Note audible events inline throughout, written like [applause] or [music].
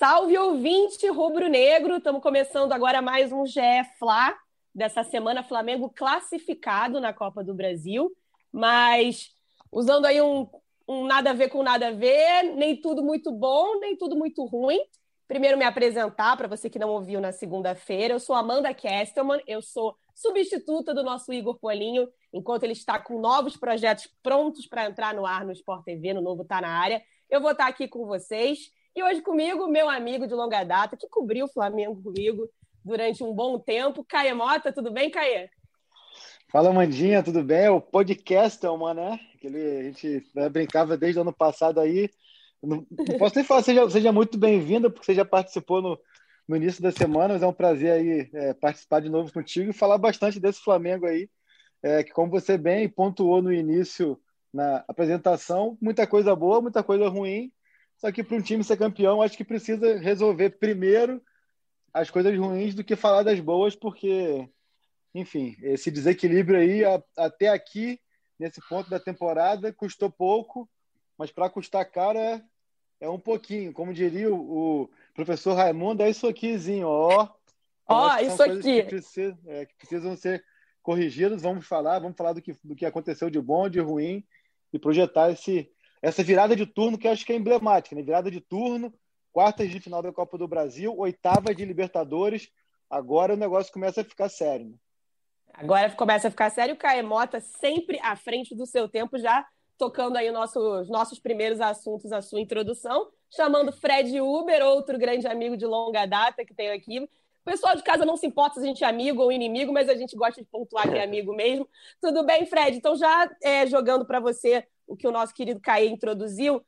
Salve ouvinte rubro-negro! Estamos começando agora mais um GE Fla dessa semana Flamengo classificado na Copa do Brasil, mas usando aí um, um nada a ver com nada a ver, nem tudo muito bom, nem tudo muito ruim. Primeiro me apresentar para você que não ouviu na segunda-feira, eu sou Amanda Kestelman, eu sou substituta do nosso Igor Polinho, enquanto ele está com novos projetos prontos para entrar no ar no Sport TV, no novo Tá na Área. Eu vou estar aqui com vocês e hoje comigo, meu amigo de longa data, que cobriu o Flamengo comigo durante um bom tempo, Caia Mota. Tudo bem, Caia? Fala, Mandinha, tudo bem? O podcast, é uma, né? Aquele, a gente né, brincava desde o ano passado aí. Não, não posso nem falar, seja, seja muito bem-vinda, porque você já participou no, no início da semana, mas é um prazer aí é, participar de novo contigo e falar bastante desse Flamengo aí, é, que como você bem pontuou no início na apresentação, muita coisa boa, muita coisa ruim, só que para um time ser campeão, acho que precisa resolver primeiro as coisas ruins do que falar das boas, porque, enfim, esse desequilíbrio aí, até aqui, nesse ponto da temporada, custou pouco, mas para custar caro é, é, um pouquinho. Como diria o, o professor Raimundo, é isso aquizinho, ó. Ó, isso aqui. Que precisam, é, que precisam ser corrigidos. Vamos falar, vamos falar do que, do que aconteceu de bom, de ruim e projetar esse, essa virada de turno que eu acho que é emblemática, né? Virada de turno, quartas de final da Copa do Brasil, oitava de Libertadores. Agora o negócio começa a ficar sério. Né? Agora começa a ficar sério. O Caemota sempre à frente do seu tempo, já tocando aí nossos, nossos primeiros assuntos, a sua introdução, chamando Fred Uber, outro grande amigo de longa data que tenho aqui. O pessoal de casa não se importa se a gente é amigo ou inimigo, mas a gente gosta de pontuar que é [laughs] amigo mesmo. Tudo bem, Fred? Então, já é, jogando para você o que o nosso querido Caê introduziu,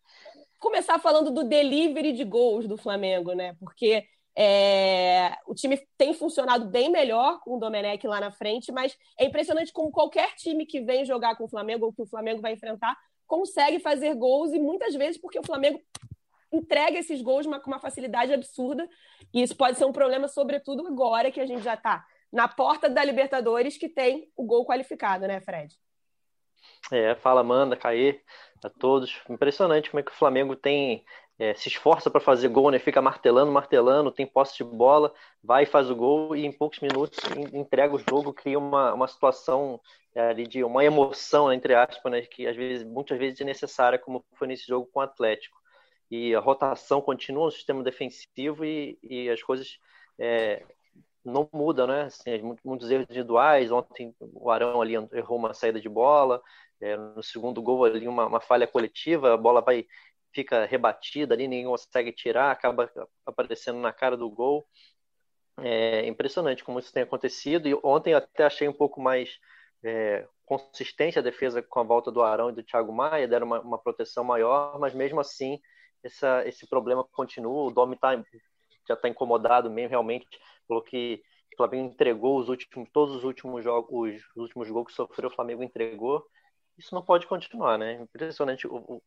começar falando do delivery de gols do Flamengo, né? Porque é, o time tem funcionado bem melhor com o Domenech lá na frente, mas é impressionante como qualquer time que vem jogar com o Flamengo ou que o Flamengo vai enfrentar consegue fazer gols e muitas vezes porque o Flamengo entrega esses gols com uma facilidade absurda e isso pode ser um problema, sobretudo agora que a gente já está na porta da Libertadores que tem o gol qualificado, né, Fred? É, fala Amanda, Caê, a todos. Impressionante como é que o Flamengo tem é, se esforça para fazer gol, né? Fica martelando, martelando, tem posse de bola, vai e faz o gol e em poucos minutos entrega o jogo, cria uma, uma situação é, ali de uma emoção, né, entre aspas, né? Que às vezes, muitas vezes é necessária, como foi nesse jogo com o Atlético. E a rotação continua no sistema defensivo e, e as coisas é, não mudam, né? Assim, muitos erros individuais. Ontem o Arão ali errou uma saída de bola, é, no segundo gol ali uma, uma, falha coletiva, a bola vai fica rebatida ali, ninguém consegue tirar, acaba aparecendo na cara do gol. É impressionante como isso tem acontecido. E ontem até achei um pouco mais é, consistente a defesa com a volta do Arão e do Thiago Maia, deram uma, uma proteção maior, mas mesmo assim essa, esse problema continua. O Domi tá, já está incomodado mesmo, realmente. Falou que o Flamengo entregou os últimos, todos os últimos jogos, os últimos gols que sofreu, o Flamengo entregou isso não pode continuar, né? Impressionante, o, o,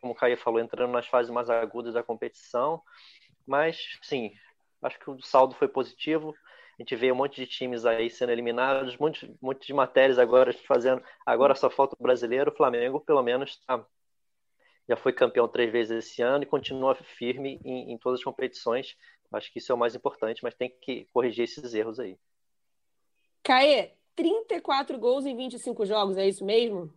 como o Caio falou, entrando nas fases mais agudas da competição, mas, sim, acho que o saldo foi positivo, a gente vê um monte de times aí sendo eliminados, um monte, um monte de matérias agora fazendo, agora só falta o brasileiro, o Flamengo, pelo menos, tá, já foi campeão três vezes esse ano e continua firme em, em todas as competições, acho que isso é o mais importante, mas tem que corrigir esses erros aí. Caê, 34 gols em 25 jogos, é isso mesmo?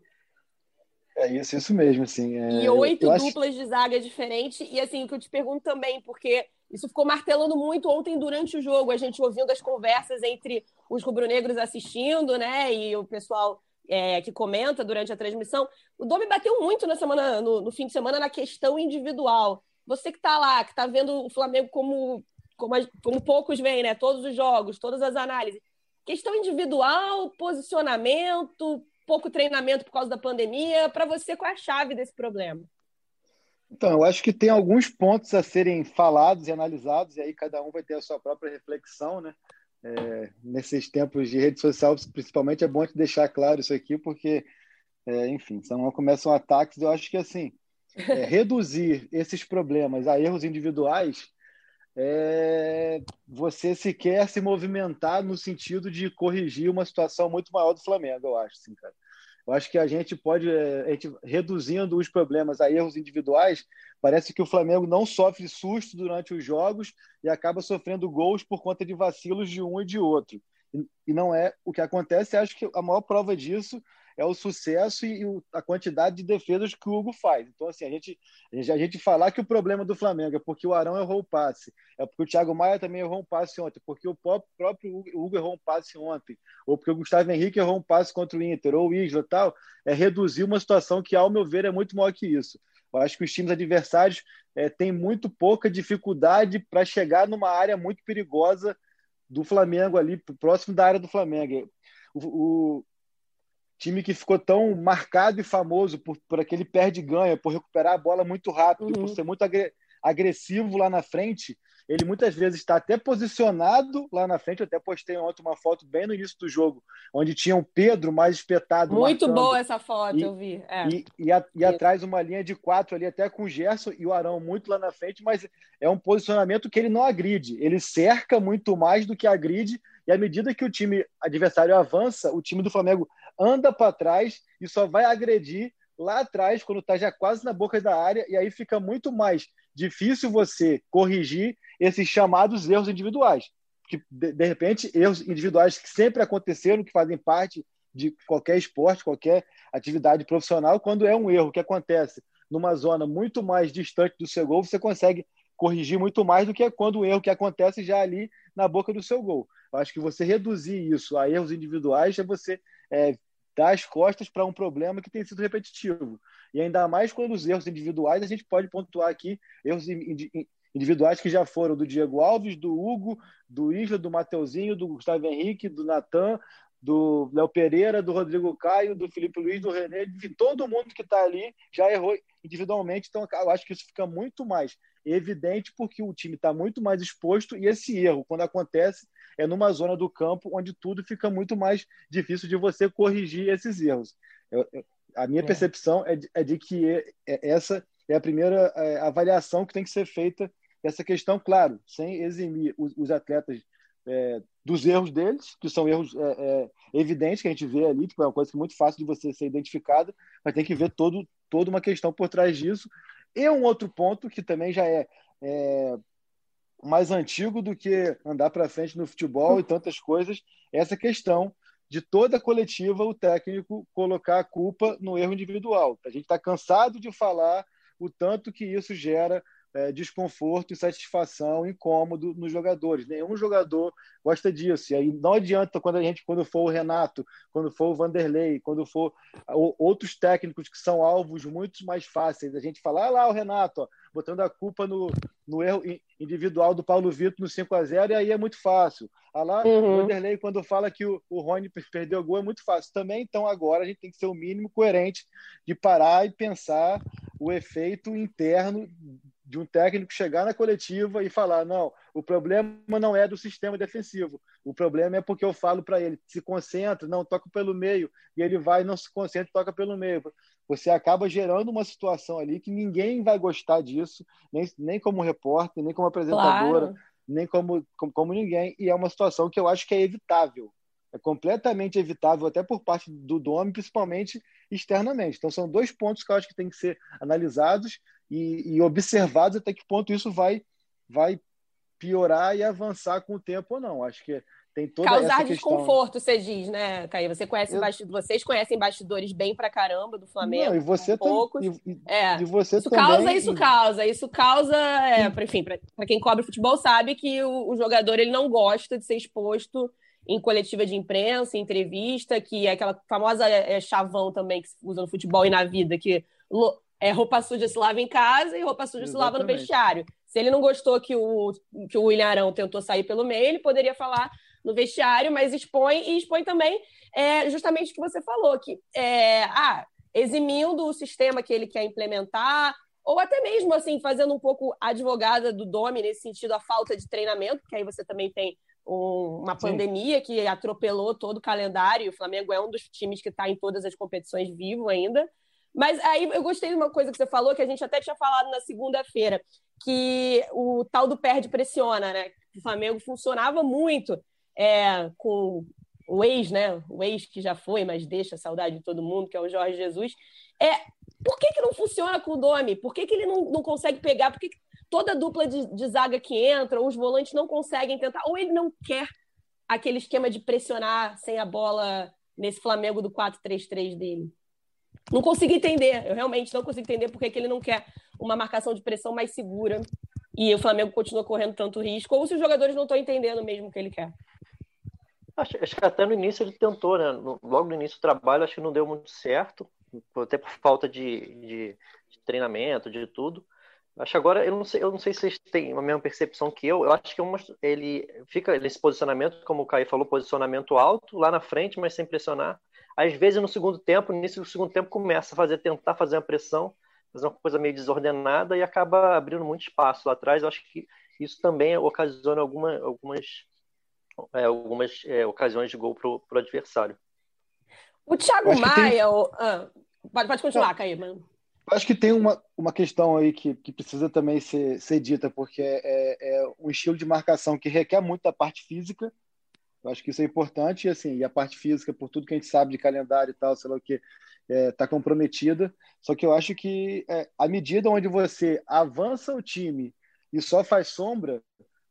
É isso, isso mesmo, assim. É, e oito duplas acho... de zaga diferentes. E assim, o que eu te pergunto também, porque isso ficou martelando muito ontem durante o jogo, a gente ouvindo as conversas entre os rubro-negros assistindo, né? E o pessoal é, que comenta durante a transmissão. O Domi bateu muito na semana, no, no fim de semana na questão individual. Você que está lá, que está vendo o Flamengo como, como, como poucos veem, né? Todos os jogos, todas as análises Questão individual, posicionamento, pouco treinamento por causa da pandemia. Para você, qual é a chave desse problema? Então, eu acho que tem alguns pontos a serem falados e analisados, e aí cada um vai ter a sua própria reflexão, né? É, nesses tempos de rede social, principalmente, é bom te deixar claro isso aqui, porque, é, enfim, senão começam ataques. Eu acho que, assim, é, [laughs] reduzir esses problemas a erros individuais é você sequer se movimentar no sentido de corrigir uma situação muito maior do Flamengo, eu acho, assim, cara. Eu acho que a gente pode, é, a gente, reduzindo os problemas a erros individuais, parece que o Flamengo não sofre susto durante os jogos e acaba sofrendo gols por conta de vacilos de um e de outro. E, não é o que acontece. Acho que a maior prova disso é o sucesso e a quantidade de defesas que o Hugo faz. Então, assim, a gente, a gente falar que o problema do Flamengo é porque o Arão errou o passe, é porque o Thiago Maia também errou um passe ontem, porque o próprio Hugo errou um passe ontem, ou porque o Gustavo Henrique errou um passe contra o Inter, ou o Isla tal, é reduzir uma situação que, ao meu ver, é muito maior que isso. Eu acho que os times adversários é, têm muito pouca dificuldade para chegar numa área muito perigosa do Flamengo ali, próximo da área do Flamengo. O, o, time que ficou tão marcado e famoso por, por aquele perde-ganha, por recuperar a bola muito rápido, uhum. por ser muito agressivo lá na frente, ele muitas vezes está até posicionado lá na frente. Eu até postei ontem uma foto bem no início do jogo, onde tinha um Pedro mais espetado. Muito marcando, boa essa foto, e, eu vi. É. E, e, a, e atrás uma linha de quatro ali, até com o Gerson e o Arão muito lá na frente, mas é um posicionamento que ele não agride. Ele cerca muito mais do que agride. E à medida que o time adversário avança, o time do Flamengo anda para trás e só vai agredir lá atrás, quando está já quase na boca da área, e aí fica muito mais difícil você corrigir esses chamados erros individuais. Que, de, de repente, erros individuais que sempre aconteceram, que fazem parte de qualquer esporte, qualquer atividade profissional, quando é um erro que acontece numa zona muito mais distante do seu gol, você consegue corrigir muito mais do que quando o erro que acontece já ali na boca do seu gol. Eu acho que você reduzir isso a erros individuais é você é, dar as costas para um problema que tem sido repetitivo. E ainda mais quando os erros individuais, a gente pode pontuar aqui erros individuais que já foram do Diego Alves, do Hugo, do Isla, do Mateuzinho, do Gustavo Henrique, do Natan, do Léo Pereira, do Rodrigo Caio, do Felipe Luiz, do René, de todo mundo que está ali já errou individualmente. Então, eu acho que isso fica muito mais evidente porque o time está muito mais exposto e esse erro, quando acontece, é numa zona do campo onde tudo fica muito mais difícil de você corrigir esses erros. Eu, eu, a minha é. percepção é de, é de que é, é, essa é a primeira é, avaliação que tem que ser feita dessa questão, claro, sem eximir os, os atletas é, dos erros deles, que são erros é, evidentes que a gente vê ali, que é uma coisa muito fácil de você ser identificada, mas tem que ver todo, toda uma questão por trás disso. E um outro ponto que também já é, é mais antigo do que andar para frente no futebol e tantas coisas, essa questão de toda a coletiva o técnico colocar a culpa no erro individual. A gente está cansado de falar o tanto que isso gera é, desconforto, insatisfação, incômodo nos jogadores. Nenhum jogador gosta disso. E aí não adianta quando a gente, quando for o Renato, quando for o Vanderlei, quando for outros técnicos que são alvos muito mais fáceis, a gente falar ah lá o Renato, ó, botando a culpa no, no erro individual do Paulo Vitor no 5 a 0 e aí é muito fácil. Ah lá, uhum. o Vanderlei, quando fala que o, o Rony perdeu o gol, é muito fácil. Também, então, agora a gente tem que ser o mínimo coerente de parar e pensar o efeito interno de um técnico chegar na coletiva e falar: não, o problema não é do sistema defensivo, o problema é porque eu falo para ele: se concentra, não, toca pelo meio, e ele vai, não se concentra, toca pelo meio. Você acaba gerando uma situação ali que ninguém vai gostar disso, nem, nem como repórter, nem como apresentadora, claro. nem como, como, como ninguém, e é uma situação que eu acho que é evitável. É completamente evitável, até por parte do dono, principalmente externamente. Então, são dois pontos que eu acho que tem que ser analisados e, e observados até que ponto isso vai, vai piorar e avançar com o tempo ou não. Acho que tem toda Causar essa desconforto, questão. você diz, né, Caí? Você conhece eu... vocês conhecem bastidores bem pra caramba do Flamengo. Não, e você poucos. E, é. e você isso também. causa, isso causa, isso causa, é, enfim, para quem cobre futebol sabe que o, o, jogador ele não gosta de ser exposto em coletiva de imprensa, em entrevista, que é aquela famosa é, chavão também que se usa no futebol e na vida, que é, roupa suja se lava em casa e roupa suja Exatamente. se lava no vestiário. Se ele não gostou que o, que o William Arão tentou sair pelo meio, ele poderia falar no vestiário, mas expõe e expõe também é, justamente o que você falou, que é, ah, eximindo o sistema que ele quer implementar, ou até mesmo assim fazendo um pouco advogada do Domi nesse sentido, a falta de treinamento, porque aí você também tem um, uma Sim. pandemia que atropelou todo o calendário, e o Flamengo é um dos times que está em todas as competições vivo ainda. Mas aí eu gostei de uma coisa que você falou, que a gente até tinha falado na segunda-feira, que o tal do perde pressiona, né? O Flamengo funcionava muito é, com o ex, né? O ex que já foi, mas deixa saudade de todo mundo, que é o Jorge Jesus. É, por que, que não funciona com o Domi? Por que, que ele não, não consegue pegar? Por que, que toda dupla de, de zaga que entra, os volantes não conseguem tentar? Ou ele não quer aquele esquema de pressionar sem a bola nesse Flamengo do 4-3-3 dele? Não consigo entender, eu realmente não consigo entender por que ele não quer uma marcação de pressão mais segura e o Flamengo continua correndo tanto risco, ou se os jogadores não estão entendendo mesmo o que ele quer. Acho, acho, que até no início ele tentou, né? logo no início do trabalho, acho que não deu muito certo até por falta de, de, de treinamento, de tudo. Acho que agora, eu não sei, eu não sei se vocês têm a mesma percepção que eu. Eu acho que uma, ele fica nesse posicionamento, como o Caio falou, posicionamento alto, lá na frente, mas sem pressionar. Às vezes, no segundo tempo, no início do segundo tempo, começa a fazer, tentar fazer uma pressão, fazer uma coisa meio desordenada e acaba abrindo muito espaço lá atrás. Eu acho que isso também ocasiona alguma, algumas, é, algumas é, ocasiões de gol para o adversário. O Thiago Maia. Tem... O... Ah, Pode, pode continuar, Não. Caí, mano. Acho que tem uma, uma questão aí que, que precisa também ser, ser dita, porque é, é, é um estilo de marcação que requer muito da parte física. Eu acho que isso é importante, e, assim, e a parte física, por tudo que a gente sabe de calendário e tal, sei lá o que, está é, tá comprometida. Só que eu acho que é, à medida onde você avança o time e só faz sombra,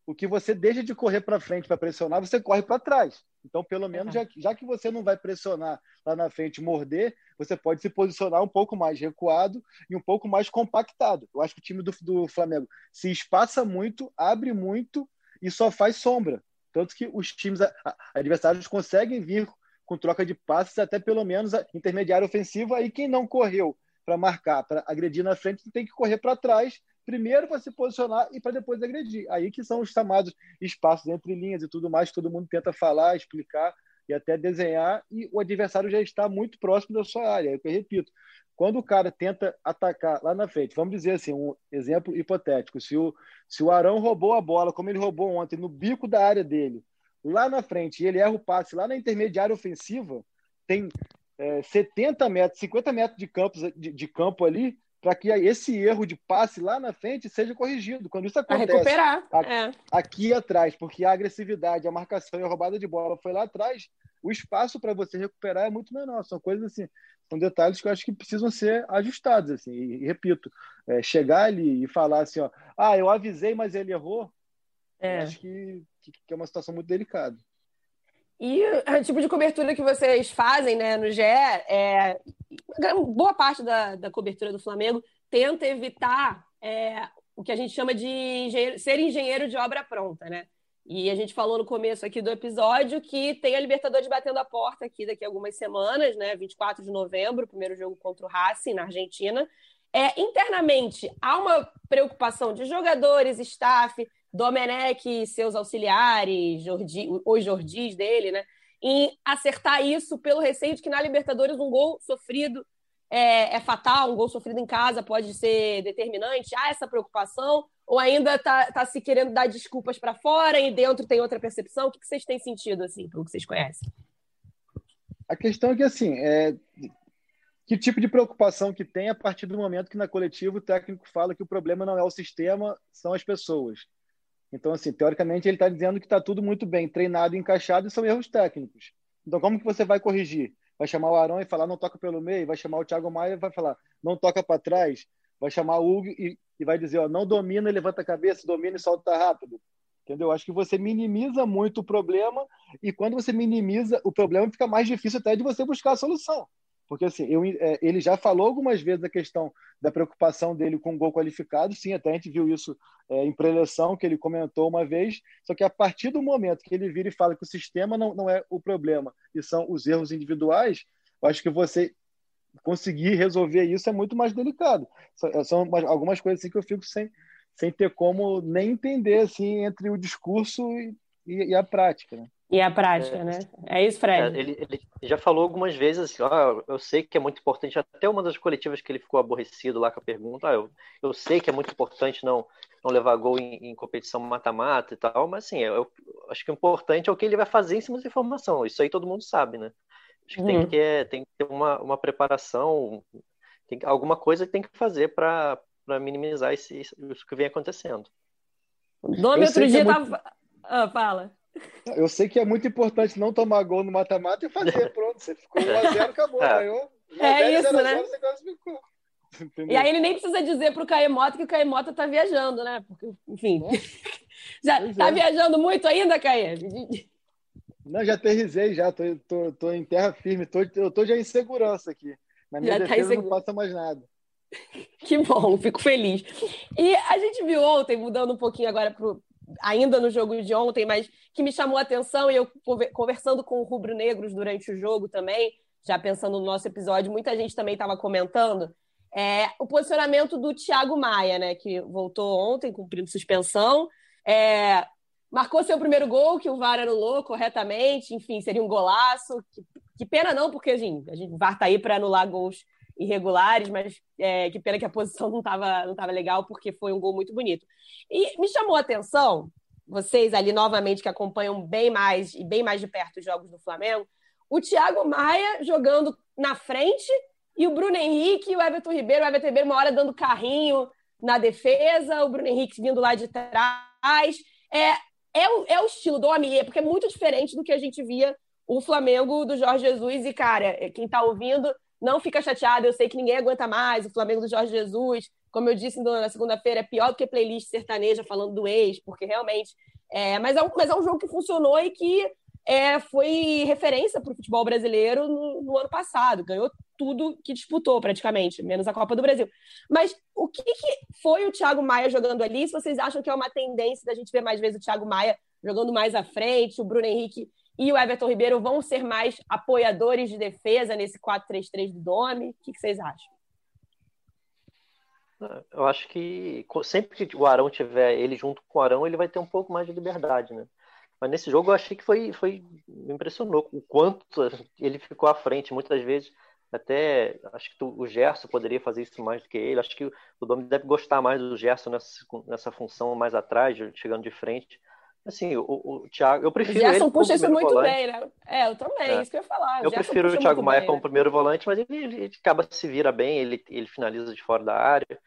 o que você deixa de correr para frente para pressionar, você corre para trás. Então, pelo menos, já, já, que você não vai pressionar lá na frente, morder, você pode se posicionar um pouco mais recuado e um pouco mais compactado. Eu acho que o time do, do Flamengo se espaça muito, abre muito e só faz sombra. Tanto que os times adversários conseguem vir com troca de passes até pelo menos intermediário ofensivo. Aí quem não correu para marcar, para agredir na frente, tem que correr para trás primeiro para se posicionar e para depois agredir. Aí que são os chamados espaços entre linhas e tudo mais, que todo mundo tenta falar, explicar e até desenhar, e o adversário já está muito próximo da sua área. É eu repito, quando o cara tenta atacar lá na frente, vamos dizer assim, um exemplo hipotético, se o, se o Arão roubou a bola, como ele roubou ontem, no bico da área dele, lá na frente, e ele erra o passe lá na intermediária ofensiva, tem é, 70 metros, 50 metros de, campos, de, de campo ali, para que esse erro de passe lá na frente seja corrigido. Quando isso acontece recuperar. Aqui, é. aqui atrás, porque a agressividade, a marcação e a roubada de bola foi lá atrás, o espaço para você recuperar é muito menor. São coisas assim, são detalhes que eu acho que precisam ser ajustados. Assim. E, e repito, é, chegar ali e falar assim, ó, ah, eu avisei, mas ele errou, é. acho que, que é uma situação muito delicada. E o tipo de cobertura que vocês fazem né, no GE, é, boa parte da, da cobertura do Flamengo tenta evitar é, o que a gente chama de engenheiro, ser engenheiro de obra pronta, né? E a gente falou no começo aqui do episódio que tem a Libertadores batendo a porta aqui daqui a algumas semanas, né? 24 de novembro, primeiro jogo contra o Racing na Argentina. É, internamente, há uma preocupação de jogadores, staff, Domenech e seus auxiliares, Jordi, os Jordis dele, né? Em acertar isso pelo receio de que na Libertadores um gol sofrido é, é, fatal, um gol sofrido em casa pode ser determinante. Há essa preocupação? Ou ainda está tá se querendo dar desculpas para fora e dentro tem outra percepção? O que, que vocês têm sentido, assim, pelo que vocês conhecem? A questão é que, assim, é... que tipo de preocupação que tem a partir do momento que na coletiva o técnico fala que o problema não é o sistema, são as pessoas. Então, assim, teoricamente ele está dizendo que está tudo muito bem treinado, encaixado e são erros técnicos. Então, como que você vai corrigir? Vai chamar o Arão e falar não toca pelo meio, vai chamar o Thiago Maia e vai falar não toca para trás, vai chamar o Hugo e, e vai dizer ó, não domina levanta a cabeça, domina e solta rápido. Entendeu? Acho que você minimiza muito o problema e quando você minimiza o problema fica mais difícil até de você buscar a solução. Porque assim, eu, é, ele já falou algumas vezes a questão da preocupação dele com o gol qualificado, sim, até a gente viu isso é, em preleção, que ele comentou uma vez, só que a partir do momento que ele vira e fala que o sistema não, não é o problema e são os erros individuais, eu acho que você conseguir resolver isso é muito mais delicado. São algumas coisas assim que eu fico sem, sem ter como nem entender assim, entre o discurso e, e, e a prática. Né? E a prática, é, né? É isso, Fred. É, ele, ele, já falou algumas vezes assim, ah, eu sei que é muito importante, até uma das coletivas que ele ficou aborrecido lá com a pergunta, ah, eu, eu sei que é muito importante não, não levar gol em, em competição mata-mata e tal, mas assim, eu, eu, acho que o importante é o que ele vai fazer em cima da informação, isso aí todo mundo sabe, né? Acho que uhum. tem que ter, tem que ter uma, uma preparação, tem alguma coisa que tem que fazer para minimizar esse, isso que vem acontecendo. O nome outro dia é muito... tava... Ah, fala. Eu sei que é muito importante não tomar gol no mata-mata e fazer, [laughs] pronto. Você ficou 1x0, acabou. É, ganhou. é isso, 0 né? 0, e aí ele nem precisa dizer pro Caemota que o Caemota tá viajando, né? Porque, enfim. [laughs] já pois tá é. viajando muito ainda, Caê? Não, já aterrisei, já. Tô, tô, tô em terra firme. Tô, eu tô já em segurança aqui. Na minha já tá defesa tá não passa mais nada. [laughs] Que bom, fico feliz. E a gente viu ontem, mudando um pouquinho agora ainda no jogo de ontem, mas que me chamou a atenção, e eu conversando com rubro-negros durante o jogo também, já pensando no nosso episódio, muita gente também estava comentando, é, o posicionamento do Thiago Maia, né, que voltou ontem cumprindo suspensão, é, marcou seu primeiro gol, que o VAR anulou corretamente, enfim, seria um golaço, que, que pena não, porque assim, a gente, o VAR está aí para anular gols irregulares, mas é, que pena que a posição não estava não tava legal, porque foi um gol muito bonito. E me chamou a atenção, vocês ali novamente que acompanham bem mais e bem mais de perto os jogos do Flamengo, o Thiago Maia jogando na frente e o Bruno Henrique e o Everton Ribeiro, o Everton Ribeiro uma hora dando carrinho na defesa, o Bruno Henrique vindo lá de trás. É, é, o, é o estilo do homem, porque é muito diferente do que a gente via o Flamengo do Jorge Jesus. E, cara, quem está ouvindo não fica chateado, eu sei que ninguém aguenta mais o Flamengo do Jorge Jesus. Como eu disse na segunda-feira, é pior do que playlist sertaneja falando do ex, porque realmente. É, mas, é um, mas é um jogo que funcionou e que é, foi referência para o futebol brasileiro no, no, ano passado. Ganhou tudo que disputou, praticamente, menos a Copa do Brasil. Mas o que, que foi o Thiago Maia jogando ali? Se vocês acham que é uma tendência da gente ver mais vezes o Thiago Maia jogando mais à frente, o Bruno Henrique e o Everton Ribeiro vão ser mais apoiadores de defesa nesse 4-3-3 do Domi? O que, vocês acham? Eu acho que sempre que o Arão tiver ele junto com o Arão, ele vai ter um pouco mais de liberdade, né? Mas nesse jogo eu achei que foi, foi me impressionou o quanto ele ficou à frente muitas vezes. Até acho que o Gerson poderia fazer isso mais do que ele. Acho que o Domi deve gostar mais do Gerson nessa, nessa função mais atrás, chegando de frente. Assim, o, o Thiago, eu prefiro. O Gerson puxa isso muito volante. bem, né? É, eu também, é. isso que eu ia falar. Eu prefiro o Thiago Maia bem, como né? primeiro volante, mas ele, ele, acaba se vira bem, ele, ele finaliza de fora da área.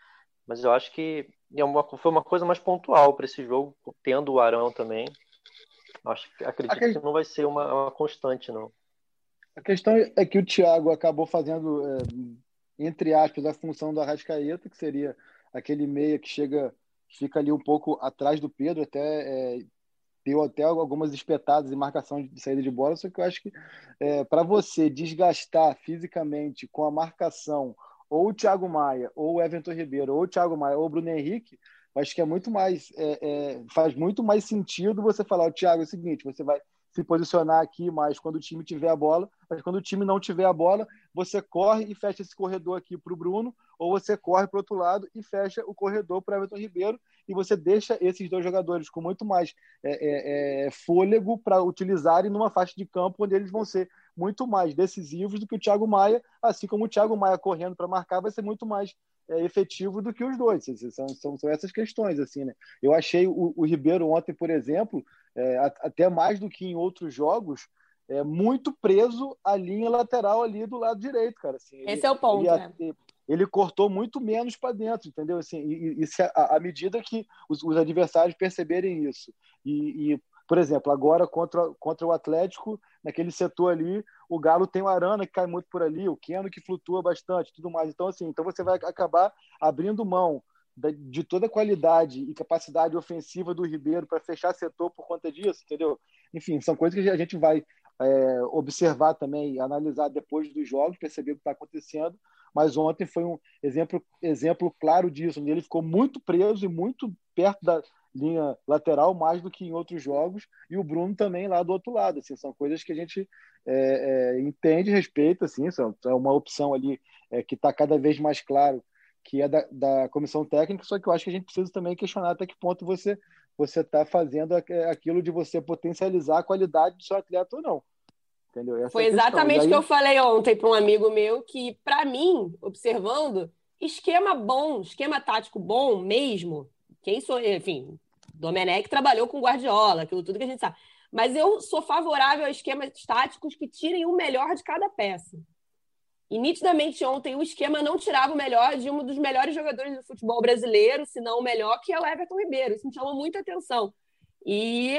Mas eu acho que é uma, foi uma coisa mais pontual para esse jogo, tendo o Arão também. Acho, acredito que... que não vai ser uma, uma, constante, não. A questão é que o Thiago acabou fazendo, é, entre aspas, a função do Arrascaeta, que seria aquele meia que chega, fica ali um pouco atrás do Pedro, até é, deu até algumas espetadas em marcação de saída de bola, só que eu acho que é, para você desgastar fisicamente com a marcação ou o Thiago Maia, ou o Everton Ribeiro, ou o Thiago Maia, ou o Bruno Henrique, acho que é muito mais é, é, faz muito mais sentido você falar, o Thiago, é o seguinte, você vai se posicionar aqui mais quando o time tiver a bola, mas quando o time não tiver a bola, você corre e fecha esse corredor aqui para o Bruno, ou você corre para o outro lado e fecha o corredor para Everton Ribeiro, e você deixa esses dois jogadores com muito mais é, é, é fôlego para utilizarem numa faixa de campo onde eles vão ser muito mais decisivos do que o Thiago Maia, assim como o Thiago Maia correndo para marcar vai ser muito mais é, efetivo do que os dois. São, são, são, essas questões, assim, né? Eu achei o, o Ribeiro ontem, por exemplo, é, até mais do que em outros jogos, é, muito preso à linha lateral ali do lado direito, cara. Assim, Esse ele, é o ponto, ele, né? ele cortou muito menos para dentro, entendeu? Assim, e, e, à medida que os, os, adversários perceberem isso. E, e, por exemplo, agora contra, contra o Atlético, naquele setor ali, o Galo tem o Arana que cai muito por ali, o Keno que flutua bastante, tudo mais. Então, assim, então você vai acabar abrindo mão de toda a qualidade e capacidade ofensiva do Ribeiro para fechar setor por conta disso, entendeu? Enfim, são coisas que a gente vai é, observar também, analisar depois dos jogos, perceber o que está acontecendo. Mas ontem foi um exemplo, exemplo claro disso. Ele ficou muito preso e muito perto da linha lateral, mais do que em outros jogos, e o Bruno também lá do outro lado. Assim, são coisas que a gente é, é, entende, respeita, assim, são, é uma opção ali é, que está cada vez mais claro que é da, da comissão técnica, só que eu acho que a gente precisa também questionar até que ponto você você está fazendo aquilo de você potencializar a qualidade do seu atleta ou não. Entendeu? Essa Foi é exatamente o aí... que eu falei ontem para um amigo meu, que, para mim, observando, esquema bom, esquema tático bom mesmo, quem sou, enfim, Domenech trabalhou com Guardiola, aquilo tudo que a gente sabe. Mas eu sou favorável a esquemas táticos que tirem o melhor de cada peça. E nitidamente ontem o esquema não tirava o melhor de um dos melhores jogadores do futebol brasileiro, se não o melhor, que é o Everton Ribeiro. Isso me chamou muita atenção. E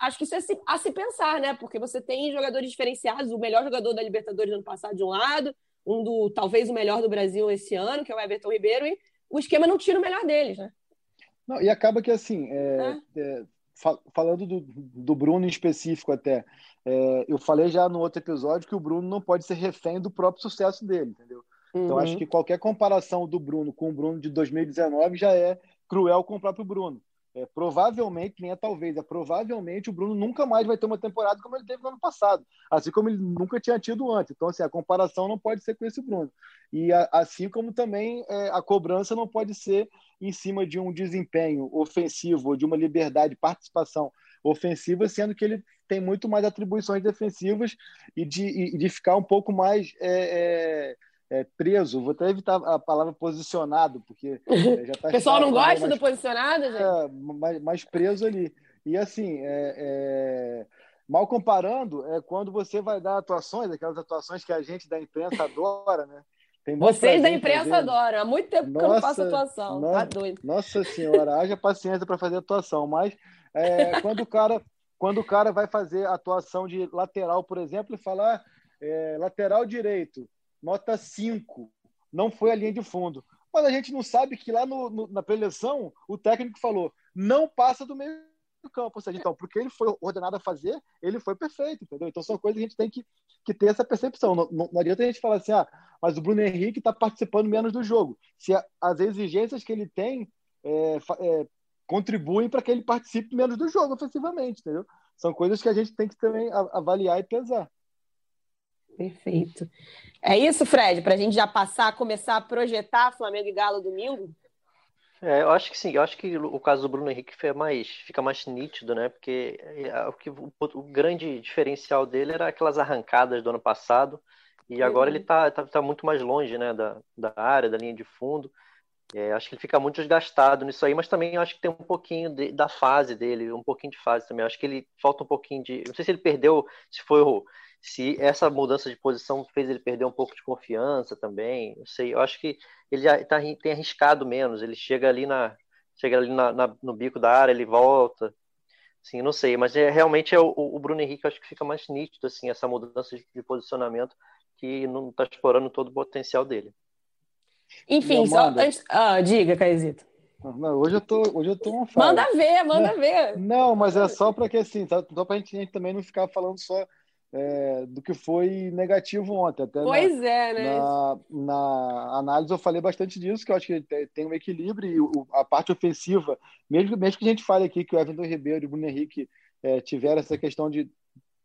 acho que isso é a se pensar, né? Porque você tem jogadores diferenciados, o melhor jogador da Libertadores no ano passado de um lado, um do talvez o melhor do Brasil esse ano, que é o Everton Ribeiro, e o esquema não tira o melhor deles, né? Não, e acaba que assim, é, é. É, falando do, do Bruno em específico até, é, eu falei já no outro episódio que o Bruno não pode ser refém do próprio sucesso dele, entendeu? Uhum. Então acho que qualquer comparação do Bruno com o Bruno de 2019 já é cruel com o próprio Bruno. É, provavelmente, nem é talvez, é provavelmente o Bruno nunca mais vai ter uma temporada como ele teve no ano passado, assim como ele nunca tinha tido antes. Então, assim, a comparação não pode ser com esse Bruno. E a, assim como também é, a cobrança não pode ser em cima de um desempenho ofensivo ou de uma liberdade de participação ofensiva, sendo que ele tem muito mais atribuições defensivas e de, e de ficar um pouco mais. É, é é, preso, vou até evitar a palavra posicionado, porque [laughs] é, já tá O pessoal não gosta mais, do posicionado, gente? É, mais, mais preso ali. E assim, é, mal comparando, é quando você vai dar atuações, aquelas atuações que a gente da imprensa adora, né? Vocês da imprensa fazer. adoram. Há muito tempo nossa, que eu não faço atuação. Nossa, tá doido. Nossa senhora, haja paciência para fazer atuação. Mas é, quando, o cara, quando o cara vai fazer atuação de lateral, por exemplo, e falar é, lateral direito, nota 5. Não foi a linha de fundo. Mas a gente não sabe que lá no, no, na preleção o técnico falou: não passa do meio do campo. Ou seja, então, porque ele foi ordenado a fazer, ele foi perfeito, entendeu? Então são coisas que a gente tem que, que ter essa percepção. Não, não, não adianta a gente falar assim, ah, mas o Bruno Henrique está participando menos do jogo. Se a, as exigências que ele tem é, é, contribuem para que ele participe menos do jogo ofensivamente, entendeu? São coisas que a gente tem que também avaliar e pesar. Perfeito. É isso, Fred, para a gente já passar, começar a projetar Flamengo e Galo domingo? É, eu acho que sim, eu acho que o caso do Bruno Henrique fica mais, fica mais nítido, né? Porque é, o, que, o, o grande diferencial dele era aquelas arrancadas do ano passado, e agora uhum. ele está tá, tá, muito mais longe né, da, da área, da linha de fundo. É, acho que ele fica muito desgastado nisso aí, mas também acho que tem um pouquinho de, da fase dele, um pouquinho de fase também. Acho que ele falta um pouquinho de. Não sei se ele perdeu, se foi o se essa mudança de posição fez ele perder um pouco de confiança também, não sei, eu acho que ele já tá, tem arriscado menos, ele chega ali na chega ali na, na, no bico da área, ele volta, assim, não sei, mas é, realmente é o, o Bruno Henrique, acho que fica mais nítido, assim, essa mudança de, de posicionamento que não está explorando todo o potencial dele. Enfim, só antes... ah, diga, Caizito. Não, hoje eu tô, hoje eu tô uma Manda ver, manda não, ver. Não, mas é só para que assim, só para a gente também não ficar falando só é, do que foi negativo ontem. Até pois na, é, né? Na, na, análise eu falei bastante disso, que eu acho que tem um equilíbrio e o, a parte ofensiva, mesmo, mesmo que a gente fale aqui que o Everton Ribeiro e o Bruno Henrique é, tiveram essa questão de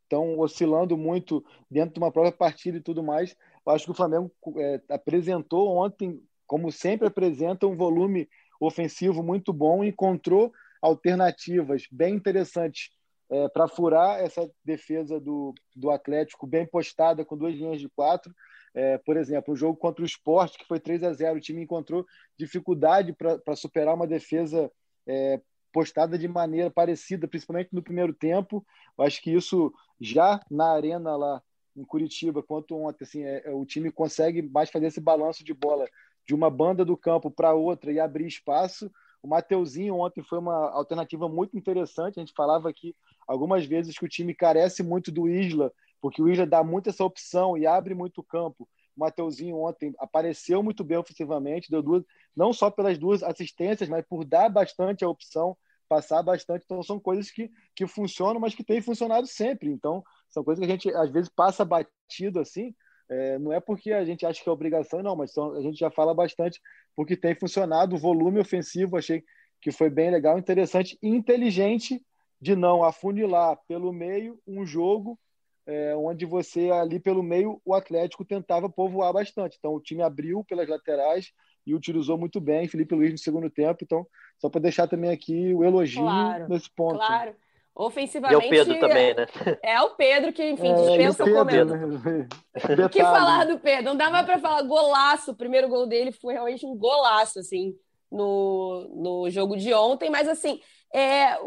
estão oscilando muito dentro de uma própria partida e tudo mais, eu acho que o Flamengo é, apresentou ontem, como sempre apresenta, um volume ofensivo muito bom, encontrou alternativas bem interessantes é, para furar essa defesa do, do Atlético bem postada com duas linhas de quatro. É, por exemplo, o jogo contra o Sport, que foi 3 a 0 o time encontrou dificuldade para superar uma defesa é, postada de maneira parecida, principalmente no primeiro tempo. Eu acho que isso já na arena lá em Curitiba, quanto ontem, assim, é, é o time consegue mais fazer esse balanço de bola de uma banda do campo para outra e abrir espaço. O Mateuzinho ontem foi uma alternativa muito interessante. A gente falava aqui algumas vezes que o time carece muito do Isla, porque o Isla dá muito essa opção e abre muito campo. O Mateuzinho ontem apareceu muito bem ofensivamente, deu duas, não só pelas duas assistências, mas por dar bastante a opção, passar bastante. Então, são coisas que, que funcionam, mas que têm funcionado sempre. Então, são coisas que a gente às vezes passa batido assim. É, não é porque a gente acha que é obrigação, não, mas são, a gente já fala bastante porque tem funcionado. O volume ofensivo achei que foi bem legal, interessante e inteligente de não afunilar pelo meio um jogo é, onde você ali pelo meio o Atlético tentava povoar bastante. Então o time abriu pelas laterais, e utilizou muito bem Felipe Luiz no segundo tempo. Então, só para deixar também aqui o elogio claro, nesse ponto. Claro. Ofensivamente. E é o Pedro também, né? [laughs] É o Pedro que, enfim, é, dispensa o comendo. Né? [laughs] O que falar do Pedro? Não dava para falar golaço. O primeiro gol dele foi realmente um golaço, assim, no, no jogo de ontem. Mas, assim, é,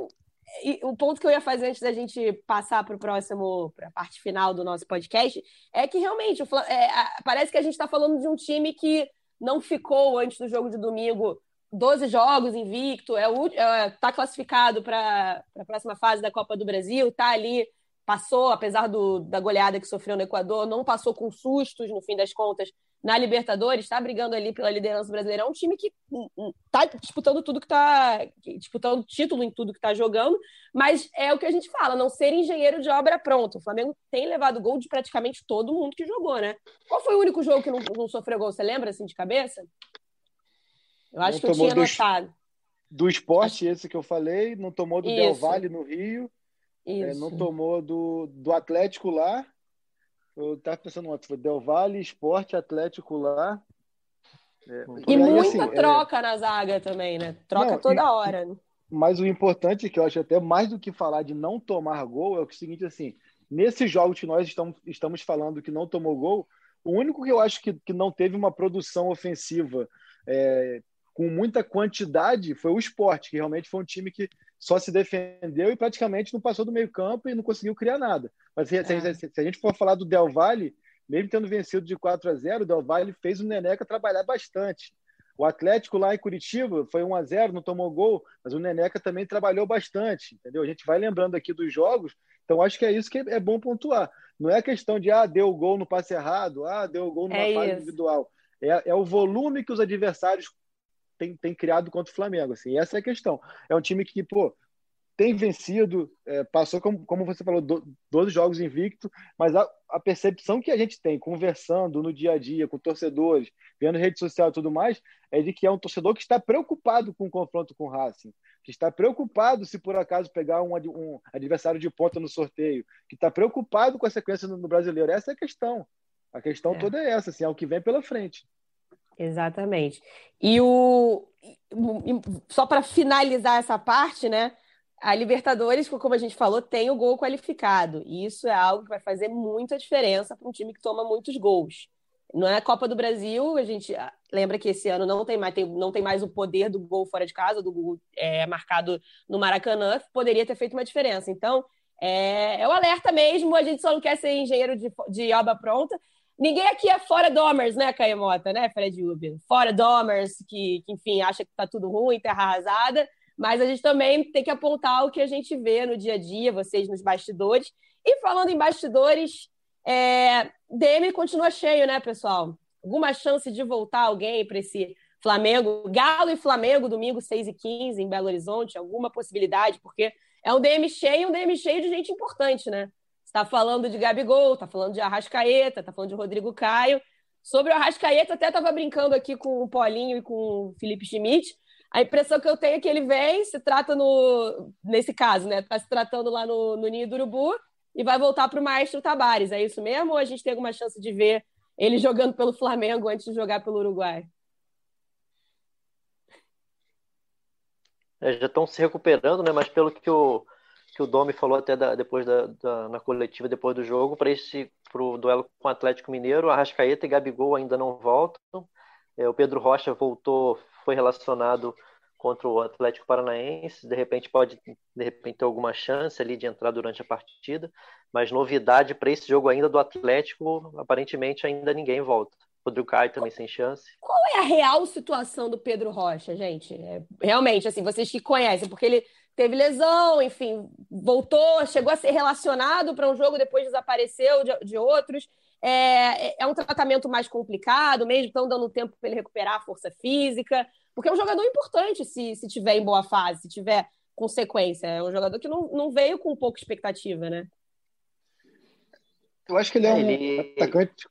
o ponto que eu ia fazer antes da gente passar para o próximo, para a parte final do nosso podcast, é que realmente o, é, parece que a gente está falando de um time que não ficou antes do jogo de domingo 12 jogos invicto, é, é tá classificado para a próxima fase da Copa do Brasil, tá ali, passou, apesar do, da goleada que sofreu no Equador, não passou com sustos no fim das contas na Libertadores, está brigando ali pela liderança brasileira. É um time que está disputando tudo que está disputando título em tudo que está jogando, mas é o que a gente fala, não ser engenheiro de obra pronta. O Flamengo tem levado gol de praticamente todo mundo que jogou, né? Qual foi o único jogo que não, não sofreu gol? Você lembra assim de cabeça? Eu acho não que eu tinha anotado. Do esporte, esse que eu falei, não tomou do Isso. Del Valle no Rio. É, não tomou do, do Atlético lá. Eu estava pensando outro, foi Del Valle, Esporte, Atlético lá. É, e aí, muita assim, é troca é... na zaga também, né? Troca não, toda e, hora. Né? Mas o importante, que eu acho até mais do que falar de não tomar gol, é o seguinte, assim, nesses jogos que nós estamos, estamos falando que não tomou gol, o único que eu acho que, que não teve uma produção ofensiva é, com muita quantidade foi o esporte, que realmente foi um time que só se defendeu e praticamente não passou do meio campo e não conseguiu criar nada. Mas se, é. se, se a gente for falar do Del Valle, mesmo tendo vencido de 4 a 0, o Del Valle fez o Neneca trabalhar bastante. O Atlético lá em Curitiba foi 1 a 0, não tomou gol, mas o Neneca também trabalhou bastante, entendeu? A gente vai lembrando aqui dos jogos, então acho que é isso que é bom pontuar. Não é questão de ah, deu gol no passe errado, ah, deu gol numa é fase individual. É, é o volume que os adversários tem, tem criado contra o Flamengo. Assim, essa é a questão. É um time que, pô, tem vencido, é, passou, como, como você falou, do, 12 jogos invicto, mas a, a, percepção que a gente tem conversando no dia a dia com torcedores, vendo rede social e tudo mais, é de que é um torcedor que está preocupado com o confronto com o Racing, que está preocupado se por acaso pegar um, um adversário de ponta no sorteio, que está preocupado com a sequência no, no brasileiro. Essa é a questão. A questão é. toda é essa, assim, é o que vem pela frente. Exatamente. E o só para finalizar essa parte, né? A Libertadores, como a gente falou, tem o gol qualificado. E isso é algo que vai fazer muita diferença para um time que toma muitos gols. Não é a Copa do Brasil, a gente ah, lembra que esse ano não tem mais, tem, não tem mais o poder do gol fora de casa, do gol é, marcado no Maracanã, poderia ter feito uma diferença. Então, é, é o alerta mesmo, a gente só não quer ser engenheiro de, de obra pronta, Ninguém aqui é fora Domers, né, Caemota, né, Fred Uber? Fora Domers, que, que, enfim, acha que tá tudo ruim, terra arrasada, mas a gente também tem que apontar o que a gente vê no dia a dia, vocês nos bastidores. E falando em bastidores, é, DM continua cheio, né, pessoal? Alguma chance de voltar alguém para esse Flamengo, Galo e Flamengo, domingo 6 e 15 em Belo Horizonte? Alguma possibilidade? Porque é um DM cheio, um DM cheio de gente importante, né? Está falando de Gabigol, está falando de Arrascaeta, está falando de Rodrigo Caio. Sobre o Arrascaeta, até estava brincando aqui com o Paulinho e com o Felipe Schmidt. A impressão que eu tenho é que ele vem, se trata no. Nesse caso, né? Está se tratando lá no, no Ninho do Urubu e vai voltar para o Maestro Tabares. É isso mesmo? Ou a gente tem alguma chance de ver ele jogando pelo Flamengo antes de jogar pelo Uruguai? É, já estão se recuperando, né? Mas pelo que o, que o Domi falou até da, depois da, da, na coletiva, depois do jogo, para esse pro duelo com o Atlético Mineiro, Arrascaeta e Gabigol ainda não voltam. É, o Pedro Rocha voltou, foi relacionado contra o Atlético Paranaense, de repente pode de repente ter alguma chance ali de entrar durante a partida, mas novidade para esse jogo ainda do Atlético, aparentemente ainda ninguém volta. Rodrigo Caio também sem chance. Qual é a real situação do Pedro Rocha, gente? É, realmente, assim, vocês que conhecem, porque ele teve lesão, enfim, voltou, chegou a ser relacionado para um jogo, depois desapareceu de, de outros. É, é, é um tratamento mais complicado, mesmo estão dando tempo para ele recuperar a força física, porque é um jogador importante se, se tiver em boa fase, se tiver consequência. É um jogador que não, não veio com pouca expectativa, né? Eu acho que ele é um ele... atacante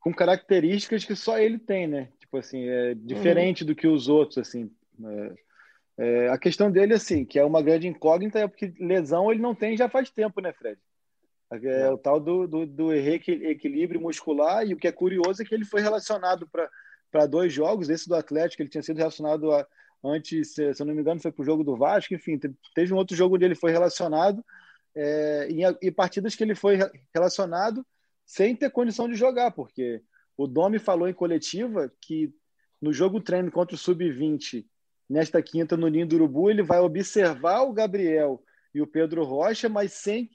com características que só ele tem, né? Tipo assim, é diferente uhum. do que os outros, assim. É é, a questão dele, assim, que é uma grande incógnita, é porque lesão ele não tem já faz tempo, né, Fred? É o tal do, do, do equilíbrio muscular, e o que é curioso é que ele foi relacionado para para dois jogos. Esse do Atlético, ele tinha sido relacionado a, antes, se eu não me engano, foi para o jogo do Vasco. Enfim, teve um outro jogo onde ele foi relacionado é, e, e partidas que ele foi relacionado sem ter condição de jogar, porque o Domi falou em coletiva que no jogo treino contra o Sub-20, nesta quinta no Ninho do Urubu, ele vai observar o Gabriel e o Pedro Rocha, mas sem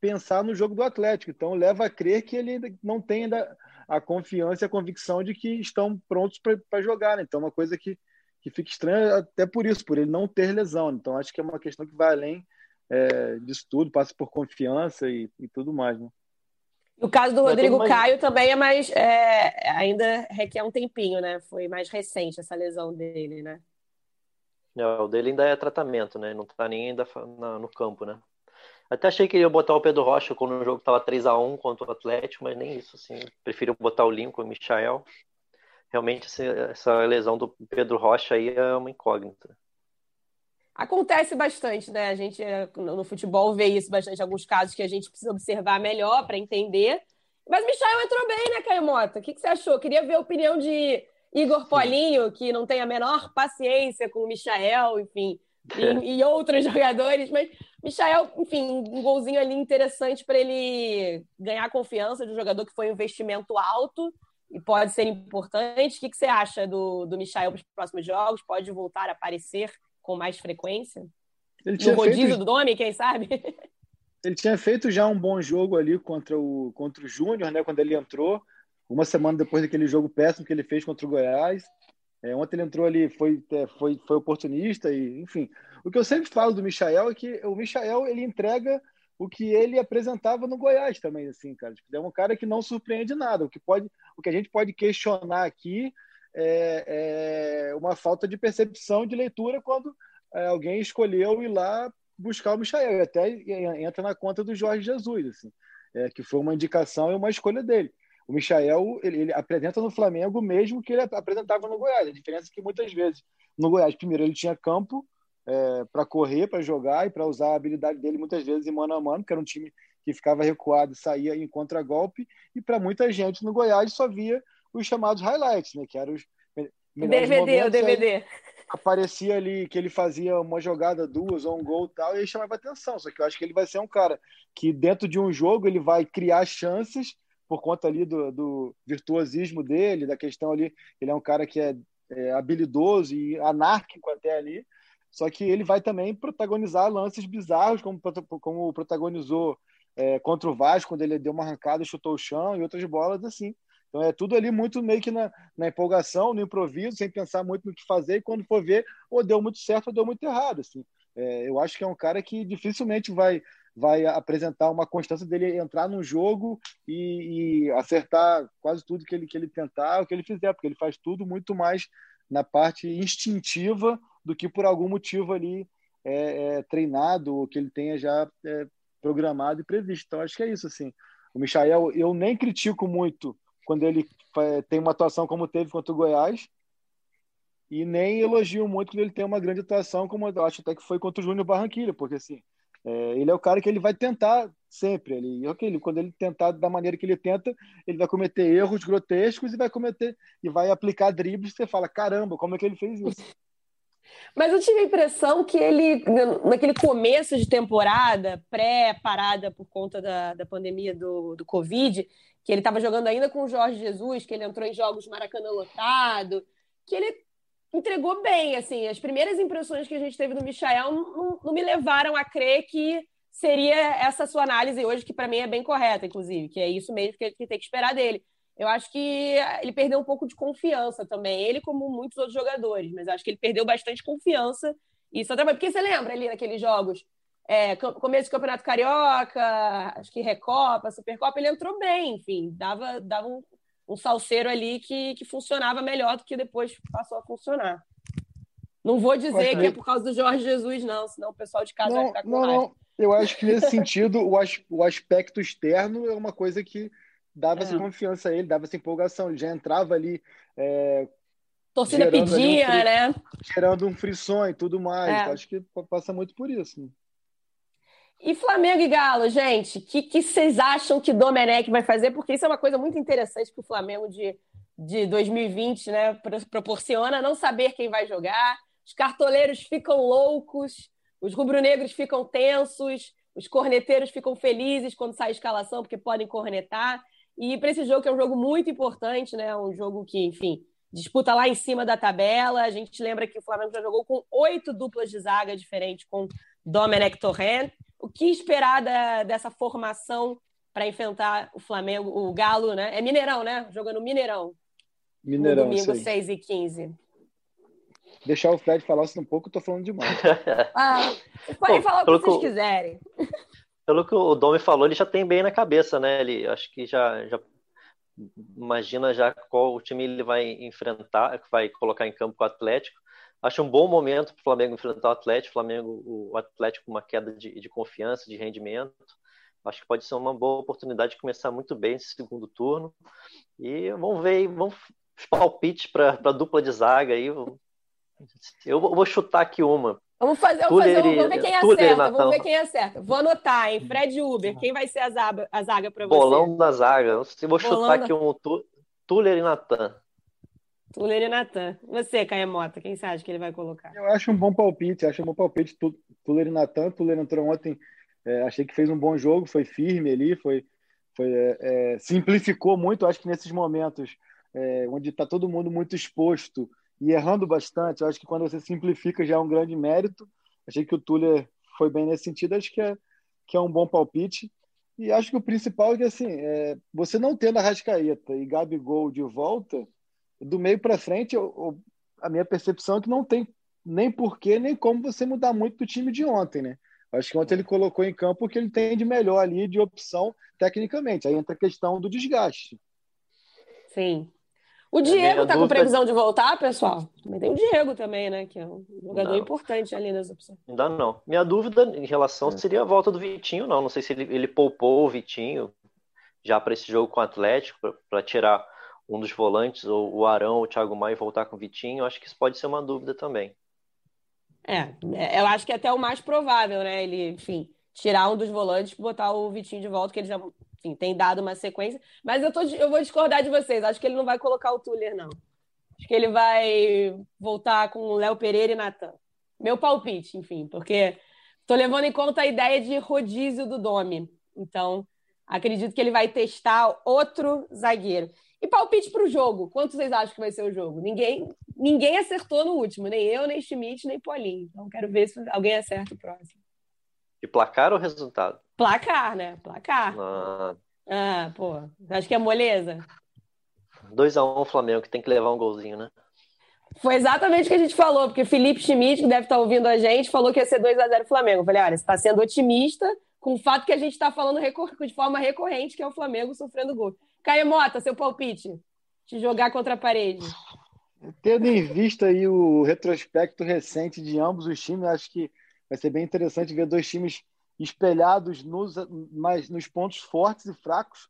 pensar no jogo do Atlético. Então leva a crer que ele não tem ainda a confiança e a convicção de que estão prontos para jogar. Né? Então é uma coisa que, que fica estranha até por isso, por ele não ter lesão. Então acho que é uma questão que vai além é, disso tudo, passa por confiança e, e tudo mais. Né? O caso do Rodrigo mais... Caio também é mais. É, ainda requer um tempinho, né? Foi mais recente essa lesão dele, né? Não, o dele ainda é tratamento, né? Não tá nem ainda no campo, né? Até achei que ia botar o Pedro Rocha quando o jogo tava 3 a 1 contra o Atlético, mas nem isso, assim. Prefiro botar o Lincoln e o Michael. Realmente, essa lesão do Pedro Rocha aí é uma incógnita. Acontece bastante, né? A gente no futebol vê isso bastante, alguns casos que a gente precisa observar melhor para entender. Mas o Michael entrou bem, né, Caio Mota? O que, que você achou? Queria ver a opinião de Igor Polinho, que não tem a menor paciência com o Michael, enfim, e, e outros [laughs] jogadores. Mas Michael, enfim, um golzinho ali interessante para ele ganhar confiança de um jogador que foi um investimento alto e pode ser importante. O que, que você acha do, do Michael para os próximos jogos? Pode voltar a aparecer com mais frequência? Ele tinha no rodízio feito... do nome, quem sabe? [laughs] Ele tinha feito já um bom jogo ali contra o, contra o Júnior, né? Quando ele entrou, uma semana depois daquele jogo péssimo que ele fez contra o Goiás. É, ontem ele entrou ali, foi, é, foi, foi oportunista e, enfim. O que eu sempre falo do Michael é que o Michael ele entrega o que ele apresentava no Goiás também, assim, cara. Tipo, é um cara que não surpreende nada. O que pode, o que a gente pode questionar aqui é, é uma falta de percepção de leitura quando é, alguém escolheu ir lá buscar o Michael. E até entra na conta do Jorge Jesus, assim, é, que foi uma indicação e uma escolha dele. O Michael ele, ele, apresenta no Flamengo o mesmo que ele apresentava no Goiás. A diferença é que muitas vezes no Goiás, primeiro, ele tinha campo é, para correr, para jogar e para usar a habilidade dele muitas vezes em mano a mano, que era um time que ficava recuado e saía em contragolpe. E para muita gente no Goiás só via os chamados highlights, né? Que eram os melhores DVD, momentos. o DVD. Aparecia ali que ele fazia uma jogada, duas ou um gol tal, e aí chamava atenção. Só que eu acho que ele vai ser um cara que dentro de um jogo ele vai criar chances por conta ali do, do virtuosismo dele, da questão ali, ele é um cara que é, é habilidoso e anárquico até ali, só que ele vai também protagonizar lances bizarros, como, como protagonizou é, contra o Vasco, quando ele deu uma arrancada, chutou o chão e outras bolas assim. Então é tudo ali muito meio que na, na, empolgação, no improviso, sem pensar muito no que fazer, e quando for ver, ou deu muito certo ou deu muito errado. Assim. É, eu acho que é um cara que dificilmente vai, vai apresentar uma constância dele entrar no jogo e, e, acertar quase tudo que ele, que ele tentar, o que ele fizer, porque ele faz tudo muito mais na parte instintiva do que por algum motivo ali é, é, treinado ou que ele tenha já é, programado e previsto. Então acho que é isso assim. O Michael, eu nem critico muito quando ele tem uma atuação como teve contra o Goiás, e nem elogio muito quando ele tem uma grande atuação, como eu acho até que foi contra o Júnior Barranquilla, porque assim, é, ele é o cara que ele vai tentar sempre. Ele, okay, quando ele tentar da maneira que ele tenta, ele vai cometer erros grotescos e vai cometer e vai aplicar dribles. Você fala, caramba, como é que ele fez isso? [laughs] Mas eu tive a impressão que ele, naquele começo de temporada, pré-parada por conta da, da pandemia do, do Covid, que ele estava jogando ainda com o Jorge Jesus, que ele entrou em jogos Maracanã lotado, que ele entregou bem, assim, as primeiras impressões que a gente teve do Michael não, não me levaram a crer que seria essa sua análise hoje, que para mim é bem correta, inclusive, que é isso mesmo que, que tem que esperar dele. Eu acho que ele perdeu um pouco de confiança também, ele como muitos outros jogadores, mas acho que ele perdeu bastante confiança. E só. Porque você lembra ali naqueles jogos é, começo de Campeonato Carioca, acho que Recopa, Supercopa, ele entrou bem, enfim, dava, dava um, um salseiro ali que, que funcionava melhor do que depois passou a funcionar. Não vou dizer que é por causa do Jorge Jesus, não, senão o pessoal de casa não, vai ficar com não, raiva. Não. Eu acho que nesse sentido, o, as, o aspecto externo é uma coisa que dava é. essa confiança a ele, dava essa empolgação. Ele já entrava ali. É, Torcida pedia, um né? Gerando um frisson e tudo mais. É. Acho que passa muito por isso. Né? E Flamengo e Galo, gente, o que, que vocês acham que Domenech vai fazer? Porque isso é uma coisa muito interessante para o Flamengo de, de 2020 né, proporciona, não saber quem vai jogar. Os cartoleiros ficam loucos, os rubro-negros ficam tensos, os corneteiros ficam felizes quando sai a escalação, porque podem cornetar. E para esse jogo, que é um jogo muito importante, né? Um jogo que, enfim, disputa lá em cima da tabela. A gente lembra que o Flamengo já jogou com oito duplas de zaga diferentes com Domenech Torrent. O que esperar da, dessa formação para enfrentar o Flamengo, o Galo, né? É Mineirão, né? Jogando Mineirão. Mineirão, no domingo, 6 e 15 Deixar o Fred falar um pouco, eu tô falando demais. [laughs] ah, podem falar o que vocês quiserem. Pelo que o Domi falou, ele já tem bem na cabeça, né? Ele acho que já, já imagina já qual o time ele vai enfrentar, que vai colocar em campo com o Atlético. Acho um bom momento para o Flamengo enfrentar o Atlético. O Flamengo, o Atlético com uma queda de, de confiança, de rendimento. Acho que pode ser uma boa oportunidade de começar muito bem esse segundo turno. E vamos ver, vamos palpite para a dupla de zaga aí. Eu vou chutar aqui uma. Vamos fazer, vamos, fazer, vamos ver quem acerta. Vamos ver quem acerta. Vou anotar, hein? Fred Uber, quem vai ser a zaga, a zaga para você? Bolão da zaga. Eu vou Bolão chutar da... aqui um Tuller e Natan. Tuller e Natan. Você, Caia Mota, quem você acha que ele vai colocar? Eu acho um bom palpite, acho um bom palpite. Tuller e Natan. Tuller entrou ontem, é, achei que fez um bom jogo, foi firme ali, foi, foi é, é, simplificou muito. Acho que nesses momentos é, onde está todo mundo muito exposto e errando bastante. Acho que quando você simplifica já é um grande mérito. Achei que o Tuller foi bem nesse sentido, acho que é, que é um bom palpite. E acho que o principal é que, assim, é, você não tendo a Rascaeta e Gabigol de volta, do meio para frente, eu, eu, a minha percepção é que não tem nem porquê, nem como você mudar muito do time de ontem, né? Acho que ontem ele colocou em campo o que ele tem de melhor ali, de opção, tecnicamente. Aí entra a questão do desgaste. Sim. O Diego tá com previsão de voltar, pessoal? Também tem o Diego também, né? Que é um jogador não. importante ali nas opções. Ainda não. Minha dúvida em relação é. seria a volta do Vitinho, não. Não sei se ele, ele poupou o Vitinho já para esse jogo com o Atlético, para tirar um dos volantes, ou o Arão, ou o Thiago Maia voltar com o Vitinho. Acho que isso pode ser uma dúvida também. É, é eu acho que é até o mais provável, né? Ele, enfim, tirar um dos volantes botar o Vitinho de volta, que ele já enfim, tem dado uma sequência. Mas eu, tô, eu vou discordar de vocês. Acho que ele não vai colocar o Tuller, não. Acho que ele vai voltar com o Léo Pereira e Natan. Meu palpite, enfim, porque estou levando em conta a ideia de rodízio do Domi. Então, acredito que ele vai testar outro zagueiro. E palpite para o jogo. Quanto vocês acham que vai ser o jogo? Ninguém, ninguém acertou no último, nem eu, nem Schmidt, nem Paulinho. Então, quero ver se alguém acerta o próximo. De placar ou resultado? Placar, né? Placar. Ah, ah pô. Acho que é moleza. 2x1 um, Flamengo, que tem que levar um golzinho, né? Foi exatamente o que a gente falou, porque Felipe Schmidt, que deve estar ouvindo a gente, falou que ia ser 2x0 Flamengo. Eu falei, olha, você está sendo otimista com o fato que a gente está falando de forma recorrente, que é o Flamengo sofrendo gol. Caio Mota, seu palpite. Te jogar contra a parede. Tendo em vista aí o retrospecto recente de ambos os times, acho que vai ser bem interessante ver dois times espelhados nos, mas nos pontos fortes e fracos.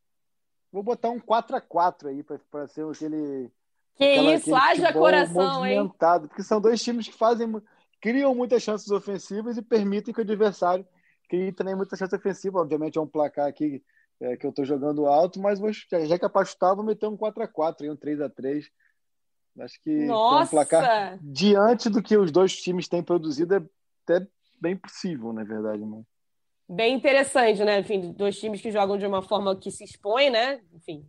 Vou botar um 4 a 4 aí para ser aquele. Que aquela, isso, haja coração, hein? Porque são dois times que fazem, criam muitas chances ofensivas e permitem que o adversário crie também muitas chances ofensivas. Obviamente é um placar aqui é, que eu estou jogando alto, mas vou, já que apostar, vou meter um 4 a 4 aí, um 3 a 3 Acho que Nossa! um placar diante do que os dois times têm produzido é até bem possível, na verdade, né? Bem interessante, né? Enfim, dois times que jogam de uma forma que se expõe, né? Enfim,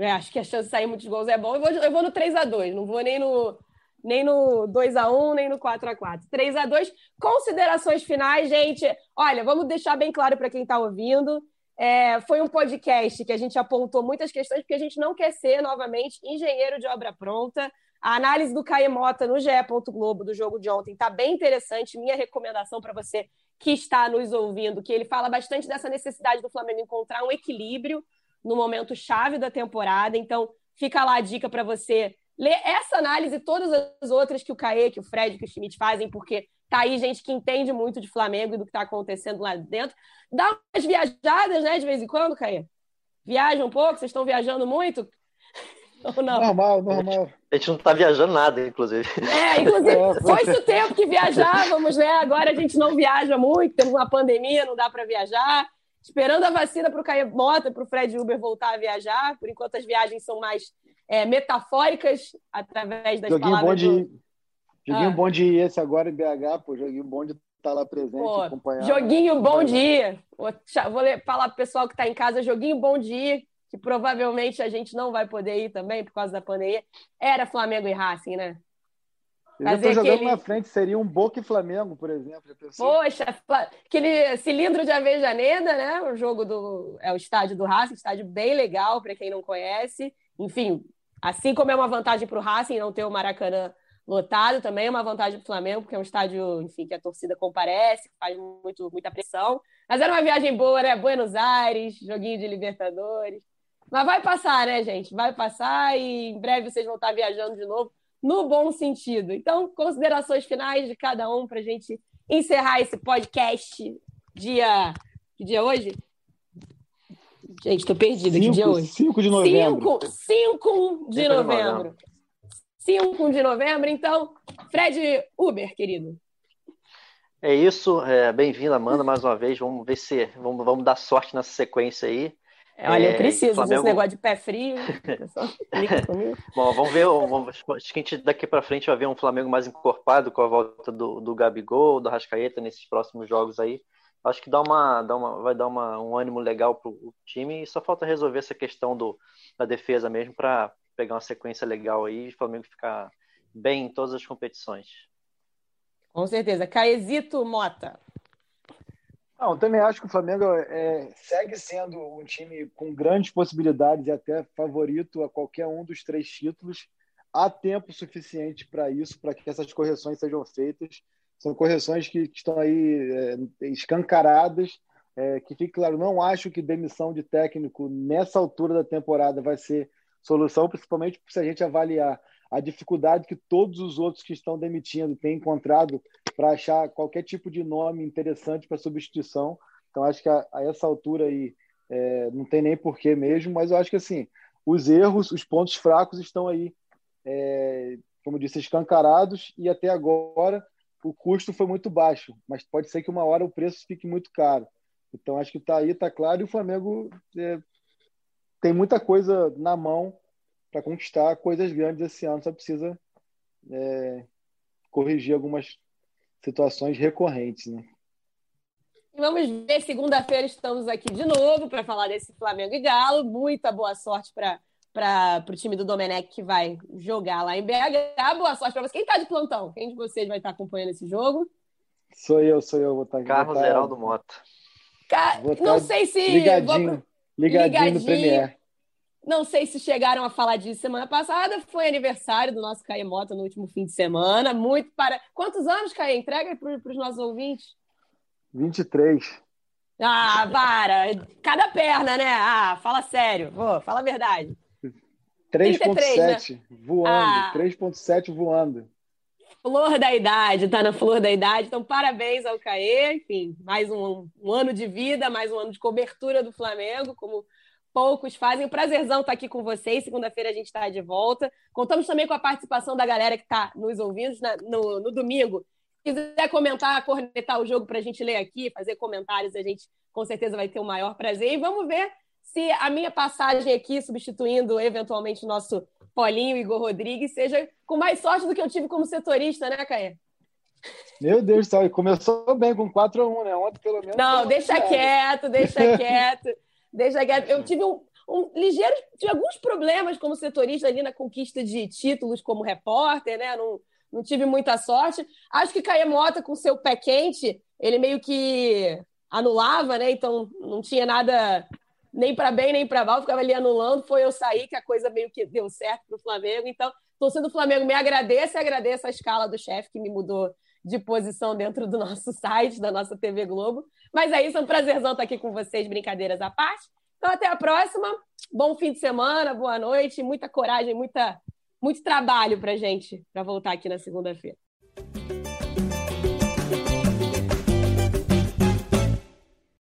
acho que a chance de sair muitos gols é bom. Eu vou, eu vou no 3 a 2 não vou nem no, nem no 2 a 1 nem no 4 a 4 3 a 2 Considerações finais, gente. Olha, vamos deixar bem claro para quem está ouvindo. É, foi um podcast que a gente apontou muitas questões, porque a gente não quer ser, novamente, engenheiro de obra pronta. A análise do Caemota no GE. Globo do jogo de ontem está bem interessante. Minha recomendação para você que está nos ouvindo, que ele fala bastante dessa necessidade do Flamengo encontrar um equilíbrio no momento chave da temporada. Então, fica lá a dica para você ler essa análise e todas as outras que o Caê, que o Fred, que o Schmidt fazem, porque tá aí gente que entende muito de Flamengo e do que está acontecendo lá dentro. Dá umas viajadas, né, de vez em quando, Caê? Viaja um pouco? Vocês estão viajando muito? [laughs] Ou não? Normal, normal. A gente não está viajando nada, inclusive. É, inclusive, [laughs] é, foi o tempo que viajávamos, né? Agora a gente não viaja muito, temos uma pandemia, não dá para viajar. Esperando a vacina para o Caio Mota, para o Fred Uber voltar a viajar. Por enquanto, as viagens são mais é, metafóricas através das joguinho palavras. Bom de, do... Joguinho ah. bom de ir esse agora em BH, pô, joguinho bom de estar tá lá presente, Pô, acompanhar. Joguinho bom de ir. Vou, vou falar pro pessoal que está em casa, joguinho bom de ir, que provavelmente a gente não vai poder ir também por causa da pandemia. Era Flamengo e Racing, né? Eu estou jogando aquele... na frente, seria um Boca e Flamengo, por exemplo. Poxa, aquele cilindro de Avejaneda, né? O jogo do. É o estádio do Racing, estádio bem legal para quem não conhece. Enfim, assim como é uma vantagem para o Racing não ter o Maracanã lotado, também é uma vantagem para o Flamengo, porque é um estádio, enfim, que a torcida comparece, faz muito, muita pressão. Mas era uma viagem boa, né? Buenos Aires, joguinho de Libertadores. Mas vai passar, né, gente? Vai passar e em breve vocês vão estar viajando de novo no bom sentido. Então, considerações finais de cada um para a gente encerrar esse podcast dia. Que dia é hoje? Gente, estou perdida. que dia é hoje? 5 de novembro. 5 de novembro. 5 de novembro. Então, Fred Uber, querido. É isso. É, Bem-vinda, Amanda, mais uma vez. Vamos ver se. Vamos, vamos dar sorte nessa sequência aí. Olha, é, preciso Flamengo... desse negócio de pé frio. [laughs] [laughs] Bom, vamos ver. Vamos, acho que a gente daqui para frente vai ver um Flamengo mais encorpado com a volta do, do Gabigol, do Rascaeta nesses próximos jogos aí. Acho que dá uma, dá uma, vai dar uma, um ânimo legal para o time e só falta resolver essa questão do, da defesa mesmo para pegar uma sequência legal aí e o Flamengo ficar bem em todas as competições. Com certeza. Caesito Mota. Não, também acho que o Flamengo é, segue sendo um time com grandes possibilidades e até favorito a qualquer um dos três títulos. Há tempo suficiente para isso, para que essas correções sejam feitas. São correções que, que estão aí é, escancaradas. É, que fique claro, não acho que demissão de técnico nessa altura da temporada vai ser solução, principalmente se a gente avaliar a dificuldade que todos os outros que estão demitindo têm encontrado para achar qualquer tipo de nome interessante para substituição. Então, acho que a, a essa altura aí é, não tem nem porquê mesmo, mas eu acho que assim, os erros, os pontos fracos estão aí, é, como disse, escancarados e até agora o custo foi muito baixo, mas pode ser que uma hora o preço fique muito caro. Então, acho que está aí, está claro, e o Flamengo é, tem muita coisa na mão para conquistar coisas grandes esse ano, só precisa é, corrigir algumas situações recorrentes, né? Vamos ver, segunda-feira estamos aqui de novo para falar desse Flamengo e Galo. Muita boa sorte para o time do Domenech que vai jogar lá em BH. Boa sorte para você. Quem está de plantão? Quem de vocês vai estar acompanhando esse jogo? Sou eu, sou eu. Vou estar, Carlos vou estar... Geraldo Mota. Ca... Não sei se. Ligadinho, vou... ligadinho, ligadinho no Premier. Não sei se chegaram a falar disso semana passada. Foi aniversário do nosso Caê Mota no último fim de semana. Muito para. Quantos anos, Caê? Entrega para os nossos ouvintes. 23. Ah, para! Cada perna, né? Ah, fala sério. Pô, fala a verdade. 3.7 né? voando. Ah. 3.7 voando. Flor da idade, tá na flor da idade. Então, parabéns ao Caê. Enfim, mais um, um ano de vida, mais um ano de cobertura do Flamengo, como poucos fazem. O prazerzão estar tá aqui com vocês. Segunda-feira a gente está de volta. Contamos também com a participação da galera que está nos ouvindo na, no, no, domingo. Se quiser comentar, cornetar o jogo para a gente ler aqui, fazer comentários, a gente com certeza vai ter o maior prazer. E vamos ver se a minha passagem aqui, substituindo eventualmente o nosso Paulinho Igor Rodrigues, seja com mais sorte do que eu tive como setorista, né, Caê? Meu Deus do céu, começou bem com 4 a 1 né? Ontem, pelo menos. Não, deixa [laughs] quieto, deixa quieto. Desde a guerra, eu tive um, um ligeiro, tive alguns problemas como setorista ali na conquista de títulos como repórter, né? Não, não tive muita sorte. Acho que Caemota, com seu pé quente, ele meio que anulava, né? Então não tinha nada nem para bem nem para mal, ficava ali anulando. Foi eu sair que a coisa meio que deu certo para o Flamengo. Então, torcendo do Flamengo me agradece e agradeço a escala do chefe que me mudou de posição dentro do [laughs] nosso site, da nossa TV Globo. Mas é isso, é um prazerzão estar aqui com vocês, brincadeiras à parte. Então, até a próxima. Bom fim de semana, boa noite, muita coragem, muita, muito trabalho para gente, para voltar aqui na segunda-feira.